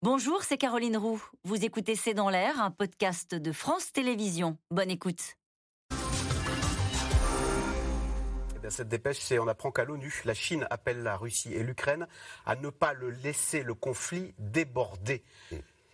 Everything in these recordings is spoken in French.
Bonjour, c'est Caroline Roux. Vous écoutez C'est dans l'air, un podcast de France Télévisions. Bonne écoute. Eh cette dépêche, c'est on apprend qu'à l'ONU, la Chine appelle la Russie et l'Ukraine à ne pas le laisser le conflit déborder.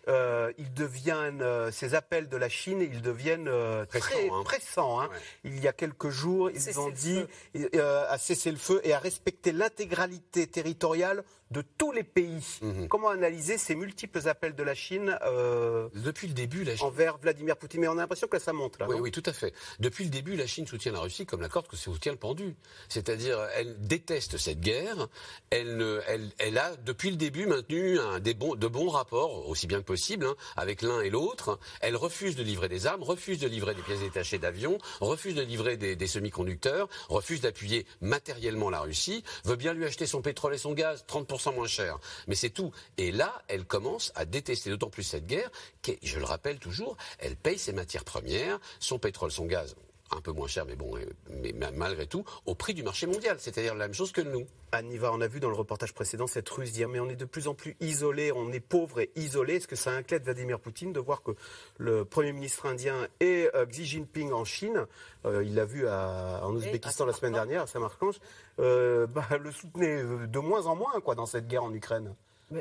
Euh, ils deviennent, euh, ces appels de la Chine, ils deviennent euh, très pressants. Hein. Il y a quelques jours, ils ont dit à cesser le feu et à respecter l'intégralité territoriale de tous les pays. Mhm. Comment analyser ces multiples appels de la Chine euh, Depuis le début, la Chine... envers Vladimir Poutine? Mais on a l'impression que ça monte là. Oui, oui, tout à fait. Depuis le début, la Chine soutient la Russie comme la corde que soutient le pendu. C'est-à-dire, elle déteste cette guerre. Elle, elle, elle a depuis le début maintenu un, des bons, de bons rapports, aussi bien que possible, hein, avec l'un et l'autre. Elle refuse de livrer des armes, refuse de livrer des pièces détachées d'avions, refuse de livrer des, des semi-conducteurs, refuse d'appuyer matériellement la Russie, veut bien lui acheter son pétrole et son gaz, 30% moins cher. Mais c'est tout. Et là, elle commence à détester d'autant plus cette guerre, qui, je le rappelle toujours, elle paye ses matières premières, son pétrole, son gaz, un peu moins cher, mais bon, euh, mais malgré tout, au prix du marché mondial. C'est-à-dire la même chose que nous. Aniva, on a vu dans le reportage précédent cette ruse dire mais on est de plus en plus isolé, on est pauvre et isolé. Est-ce que ça inquiète Vladimir Poutine de voir que le Premier ministre indien et euh, Xi Jinping en Chine, euh, il l'a vu en Ouzbékistan la semaine dernière, à Samarkand, euh, bah, le soutenait de moins en moins quoi, dans cette guerre en Ukraine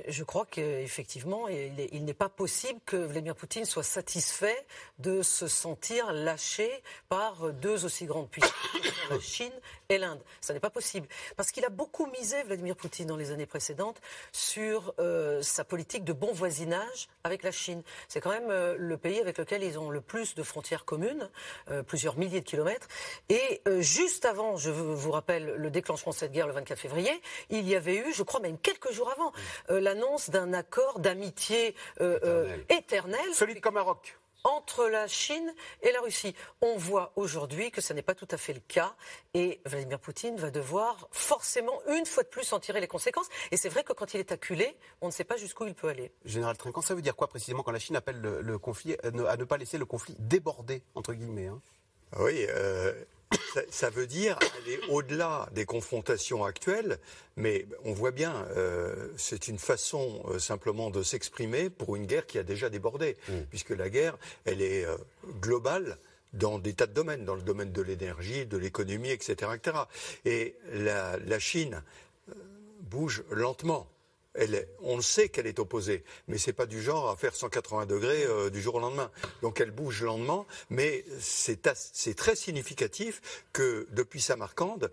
je crois qu'effectivement, il n'est pas possible que Vladimir Poutine soit satisfait de se sentir lâché par deux aussi grandes puissances, la Chine et l'Inde. Ça n'est pas possible. Parce qu'il a beaucoup misé, Vladimir Poutine, dans les années précédentes, sur euh, sa politique de bon voisinage avec la Chine. C'est quand même euh, le pays avec lequel ils ont le plus de frontières communes, euh, plusieurs milliers de kilomètres. Et juste avant, je vous rappelle, le déclenchement de cette guerre le 24 février, il y avait eu, je crois même quelques jours avant, l'annonce d'un accord d'amitié éternel. Solide comme un roc entre la Chine et la Russie. On voit aujourd'hui que ce n'est pas tout à fait le cas et Vladimir Poutine va devoir forcément une fois de plus en tirer les conséquences. Et c'est vrai que quand il est acculé, on ne sait pas jusqu'où il peut aller. Général Trinquant, ça veut dire quoi précisément quand la Chine appelle le, conflit à ne, pas laisser le conflit déborder, entre guillemets hein? Oui, euh, ça, veut dire aller au-delà des confrontations actuelles, mais on voit bien, euh, c'est une façon euh, simplement de s'exprimer pour une guerre qui a déjà débordé, mm. puisque la guerre, elle est euh, globale dans des tas de domaines, dans le domaine de l'énergie, de l'économie, etc., etc. Et la, la Chine bouge lentement on le sait qu'elle est opposée, mais c'est pas du genre à faire 180 degrés euh, du jour au lendemain. Donc elle bouge lentement, mais c'est très significatif que depuis Samarcande,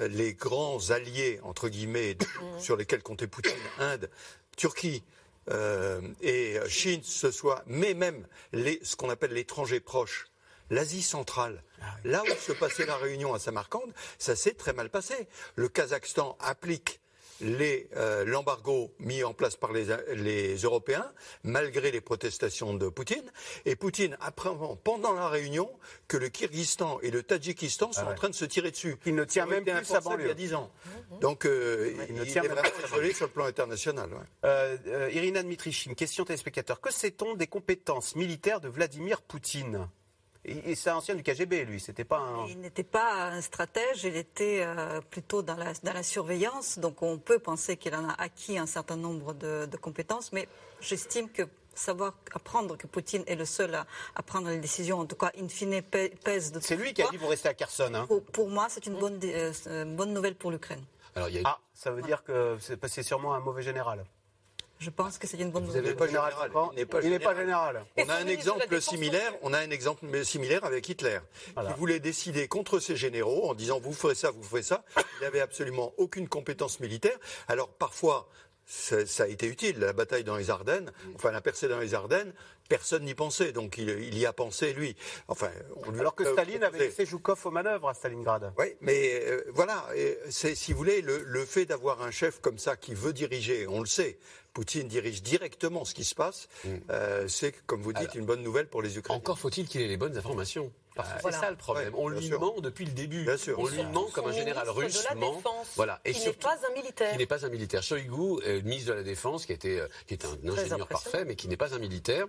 les grands alliés entre guillemets mmh. sur lesquels comptait Poutine, Inde, Turquie, euh, et Chine, ce soit, mais même ce qu'on appelle l'étranger proche, l'Asie centrale, ah là où se passait la réunion à Samarcande, ça s'est très mal passé. Le Kazakhstan applique euh, l'embargo mis en place par les, Européens, malgré les protestations de Poutine. Et Poutine apprend pendant la réunion que le Kyrgyzstan et le Tadjikistan sont ah en train de se tirer dessus. Il ne tient même plus sa banlieue. Il y a 10 ans. Donc euh, il, ne tient est vraiment isolé sur le plan international. Euh, Irina Dmitrichine, question téléspectateur. Que sait-on des compétences militaires de Vladimir Poutine? Et c'est ancien du KGB, lui. C'était pas un... Il n'était pas un stratège, il était euh, plutôt dans la, dans la, surveillance. Donc on peut penser qu'il en a acquis un certain nombre de, compétences, mais j'estime que savoir apprendre que Poutine est le seul à, prendre les décisions, en tout cas, in fine, pèse de C'est lui qui a dit vous restez à Kherson. Hein. Pour, moi, c'est une bonne, euh, bonne nouvelle pour l'Ukraine. Ah, ça veut dire que c'est sûrement un mauvais général. Je pense que c'est une bonne Vous n'êtes pas général. Il n'est pas, général. On a un exemple similaire. On a un exemple similaire avec Hitler, qui voulait décider contre ses généraux en disant vous ferez ça, vous ferez ça. Il n'avait absolument aucune compétence militaire. Alors parfois, ça, a été utile. La bataille dans les Ardennes, enfin la percée dans les Ardennes, personne n'y pensait, donc il, y a pensé lui. Enfin, alors que Staline avait laissé Joukov aux manœuvres à Stalingrad. Oui, mais euh, voilà, c'est si vous voulez le, fait d'avoir un chef comme ça qui veut diriger, on le sait. Poutine dirige directement ce qui se passe. Mm. Euh, c'est, comme vous dites, une bonne nouvelle pour les Ukrainiens. Encore faut-il qu'il ait les bonnes informations. Parce que c'est Voilà. ça le problème. Ouais, on lui sûr. ment depuis le début. Bien sûr. On lui ment comme un général ministre russe de la ment. Défense, Voilà. Et qui n'est pas un militaire. qui n'est pas un militaire. Shoigu, euh, ministre de la Défense, qui était, euh, qui est un ingénieur parfait, mais qui n'est pas un militaire.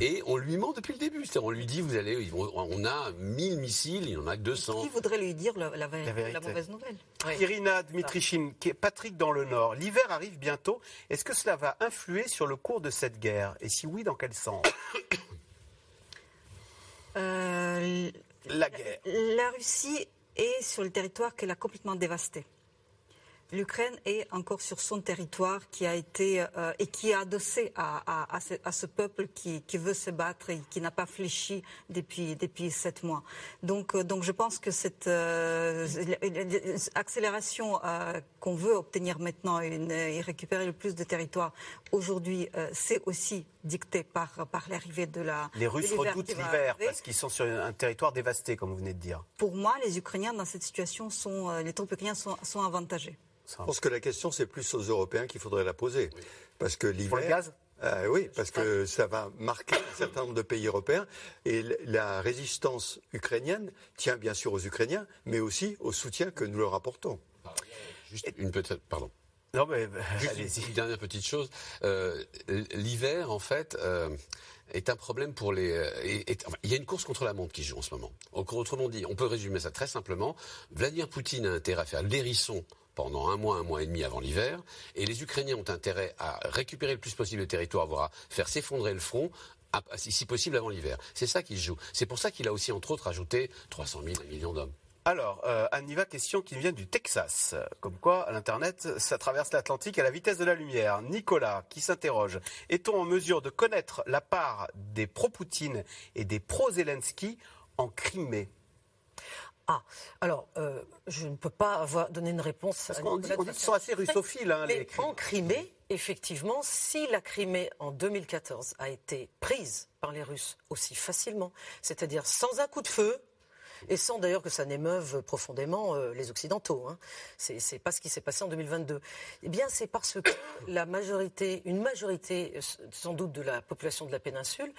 Et on lui ment depuis le début. C'est-à-dire, on lui dit, vous allez, on a 1000 missiles, il n'y en a que 200. Qui voudrait lui dire la, la vé- La vérité. la mauvaise nouvelle? Oui. Irina Dmitrichine, qui est Patrick dans le Nord. L'hiver arrive bientôt. Est-ce que cela va influer sur le cours de cette guerre? Et si oui, dans quel sens? Euh, La guerre. La Russie est sur le territoire qu'elle a complètement dévasté. L'Ukraine est encore sur son territoire qui a été euh, et qui est adossé à, à- à ce, à ce peuple qui, qui veut se battre et qui n'a pas fléchi depuis depuis sept mois. Donc euh, donc je pense que cette euh, accélération qu'on veut obtenir maintenant une- et récupérer le plus de territoire aujourd'hui, c'est aussi dicté par par l'arrivée de la Les Russes redoutent l'hiver parce qu'ils sont sur un territoire dévasté, comme vous venez de dire. Pour moi, les Ukrainiens dans cette situation sont, les troupes ukrainiennes sont, sont avantagées. Je pense que la question, c'est plus aux Européens qu'il faudrait la poser. Parce que l'hiver. Pour le gaz Euh, oui, parce que ça va marquer un certain nombre de pays européens. Et la résistance ukrainienne tient bien sûr aux Ukrainiens, mais aussi au soutien que nous leur apportons. Juste une petite, pardon. Non, mais Juste allez-y. une dernière petite chose. Euh, L'hiver, en fait, euh, est un problème pour les. euh, est- est- enfin, il y a une course contre la montre qui joue en ce moment. Autrement dit, on peut résumer ça très simplement. Vladimir Poutine a intérêt à faire l'hérisson pendant un mois, un mois et demi avant l'hiver, et les Ukrainiens ont intérêt à récupérer le plus possible de territoire, voire à faire s'effondrer le front. si si possible avant l'hiver. C'est ça qui se joue. C'est pour ça qu'il a aussi, entre autres, ajouté 300 000, 1 million d'hommes. Alors, euh, Anniva, question qui vient du Texas. Comme quoi, l'Internet, ça traverse l'Atlantique à la vitesse de la lumière. Nicolas, qui s'interroge, est-on en mesure de connaître la part des pro-Poutine et des pro-Zelensky en Crimée? Ah, alors, euh, je ne peux pas avoir donné une réponse. Parce qu'on dit, qu'ils sont assez russophiles, hein, Mais en Crimée, effectivement, si la Crimée en 2014 a été prise par les Russes aussi facilement, c'est-à-dire sans un coup de feu, et sans d'ailleurs que ça n'émeuve profondément euh, les Occidentaux. Hein. C'est c'est pas ce qui s'est passé en 2022. Eh bien, c'est parce que la majorité, une majorité euh, sans doute de la population de la péninsule,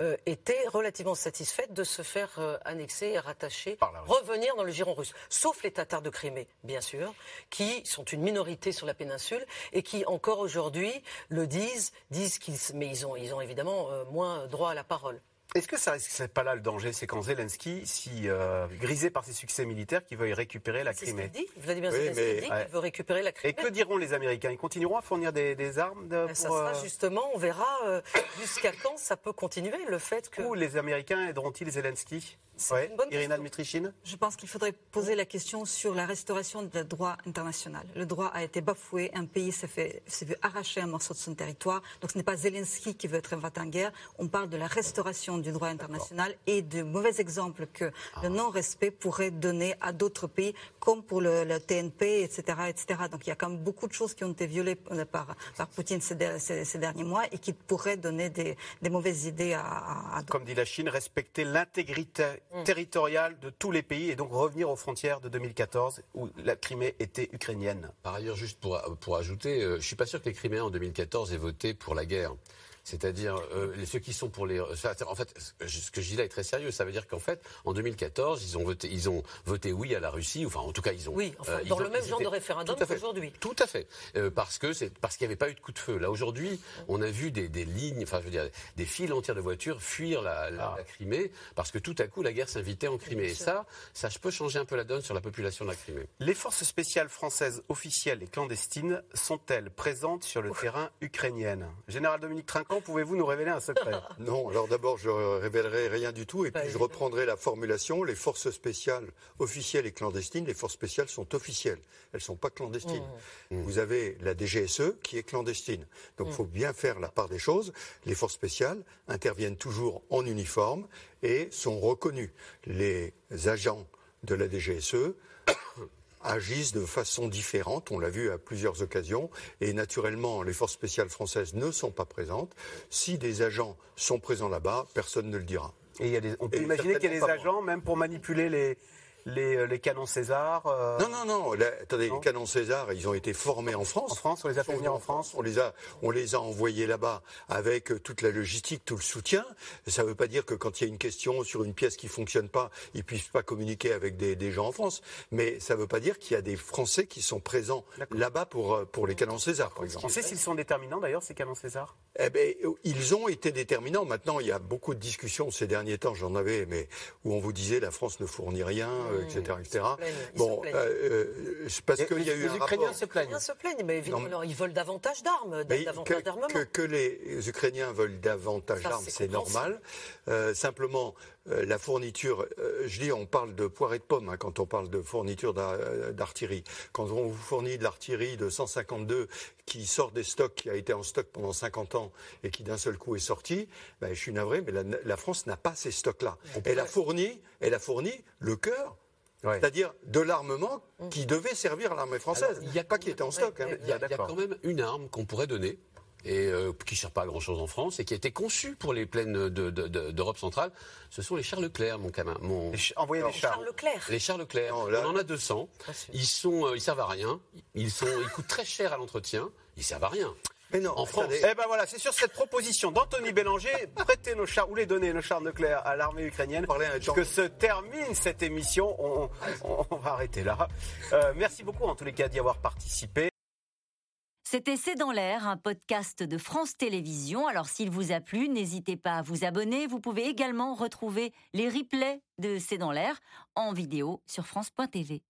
euh, était relativement satisfaite de se faire euh, annexer et rattacher, revenir dans le giron russe. Sauf les Tatars de Crimée, bien sûr, qui sont une minorité sur la péninsule et qui encore aujourd'hui le disent, disent qu'ils, mais ils ont, ils ont évidemment moins droit à la parole. Est-ce que ça risque c'est pas là le danger C'est quand Zelensky, si euh, grisé par ses succès militaires, qui veuille récupérer la C'est ce Crimée? qu'il dit. Vladimir Oui, Zelensky mais- dit Ouais. qu'il veut récupérer la Et Crimée. que diront les Américains? Ils continueront à fournir des, des armes de, Ben, ça sera euh, justement, on verra euh, jusqu'à quand ça peut continuer, le fait que... Où les Américains aideront-ils Zelensky? C'est Ouais. une bonne Irina. Dmitrichine? Je pense qu'il faudrait poser la question sur la restauration du droit international. Le droit a été bafoué, un pays s'est fait, s'est vu arracher un morceau de son territoire. Donc ce n'est pas Zelensky qui veut être invité en guerre. On parle de la restauration du droit international et de mauvais exemples que le non-respect pourrait donner à d'autres pays, comme pour le, le TNP, etc., etc. Donc il y a quand même beaucoup de choses qui ont été violées euh, par, par Poutine ces, der- ces- ces derniers mois et qui pourraient donner des, des mauvaises idées à, à- comme dit la Chine, respecter l'intégrité Mm. territoriale de tous les pays et donc revenir aux frontières de 2014 où la Crimée était ukrainienne. Par ailleurs, juste pour, pour ajouter, euh, je suis pas sûr que les Criméens en 2014 aient voté pour la guerre. C'est-à-dire euh, ceux qui sont pour les. enfin, En fait, ce que je dis là est très sérieux. Ça veut dire qu'en fait, en 2014, ils ont voté, ils ont voté oui à la Russie. Enfin, en tout cas, ils ont. Oui, enfin, ils dans ont- le même genre étaient- de référendum qu'aujourd'hui. Tout à fait. Euh, parce que c'est parce qu'il n'y avait pas eu de coup de feu. Là, aujourd'hui, on a vu des, des lignes, enfin, je veux dire, des files entières de voitures fuir la, la- Ah. la Crimée parce que tout à coup, la guerre s'invitait en Crimée. Et ça, ça peut changer un peu la donne sur la population de la Crimée. Les forces spéciales françaises officielles et clandestines sont-elles présentes sur le terrain ukrainien? Général Dominique Trinquant, pouvez-vous nous révéler un secret? Non, alors d'abord, je révélerai rien du tout, et puis je reprendrai la formulation. Les forces spéciales officielles et clandestines, les forces spéciales sont officielles, elles ne sont pas clandestines. Vous avez la DGSE qui est clandestine. Donc il faut bien faire la part des choses. Les forces spéciales interviennent toujours en uniforme et sont reconnues. Les agents de la DGSE agissent de façon différente, on l'a vu à plusieurs occasions, et naturellement les forces spéciales françaises ne sont pas présentes. Si des agents sont présents là-bas, personne ne le dira. Et il y a des- on peut Et imaginer qu'il y a des agents, même pour manipuler les, les, euh, les canons César euh, Non, non, non. là, attendez, Non. les canons César, ils ont été formés en France. En France, on les a venir en France On les a, on les a envoyés là-bas avec euh, toute la logistique, tout le soutien. Ça ne veut pas dire que quand il y a une question sur une pièce qui fonctionne pas, ils puissent pas communiquer avec des, des gens en France. Mais ça ne veut pas dire qu'il y a des Français qui sont présents là-bas pour pour les canons César, par On exemple. sait s'ils sont déterminants d'ailleurs, ces canons César Eh ben, ils ont été déterminants. Maintenant, il y a beaucoup de discussions ces derniers temps, j'en avais, mais où on vous disait la France ne fournit rien, euh, etc., etc. Mmh, plaignent, ils Bon, euh, euh, parce qu'il y a les, eu les un Ukrainiens rapport. se plaignent. Ils se plaignent, mais évidemment, Non, ils veulent davantage d'armes, davantage que, d'armement. que- que les Ukrainiens veulent davantage d'armes, c'est normal. Euh, simplement, euh, la fourniture, euh, je dis, on parle de poire et de pomme hein, quand on parle de fourniture d'a- euh, d'artillerie. Quand on vous fournit de l'artillerie de 152 qui sort des stocks, qui a été en stock pendant 50 ans et qui d'un seul coup est sorti, ben, je suis navré, mais la, la France n'a pas ces stocks-là. Elle a fourni, elle a fourni le cœur. Ouais. C'est-à-dire de l'armement Mmh. qui devait servir à l'armée française, il y a pas qui était en stock. hein. Il y, a, Ah, y a quand même une arme qu'on pourrait donner et euh, qui ne sert pas à grand chose en France et qui a été conçue pour les plaines de- de- de- d'Europe centrale. Ce sont les chars Leclerc, mon camin. Mon... Les des chars. Charles Leclerc. Les chars Leclerc, Non, là- on en a 200. sûr. Ils sont, euh, ils servent à rien. Ils sont, ils coûtent très cher à l'entretien. Ils servent à rien. Mais non, En France. Eh ben voilà, c'est sur cette proposition d'Anthony Bélanger, prêter nos chars ou les donner nos chars nucléaires à l'armée ukrainienne, que se termine cette émission. On, on- on va arrêter là. Euh, merci beaucoup en tous les cas d'y avoir participé. C'était C'est dans l'air, un podcast de France Télévisions. Alors s'il vous a plu, n'hésitez pas à vous abonner. Vous pouvez également retrouver les replays de C'est dans l'air en vidéo sur France.tv.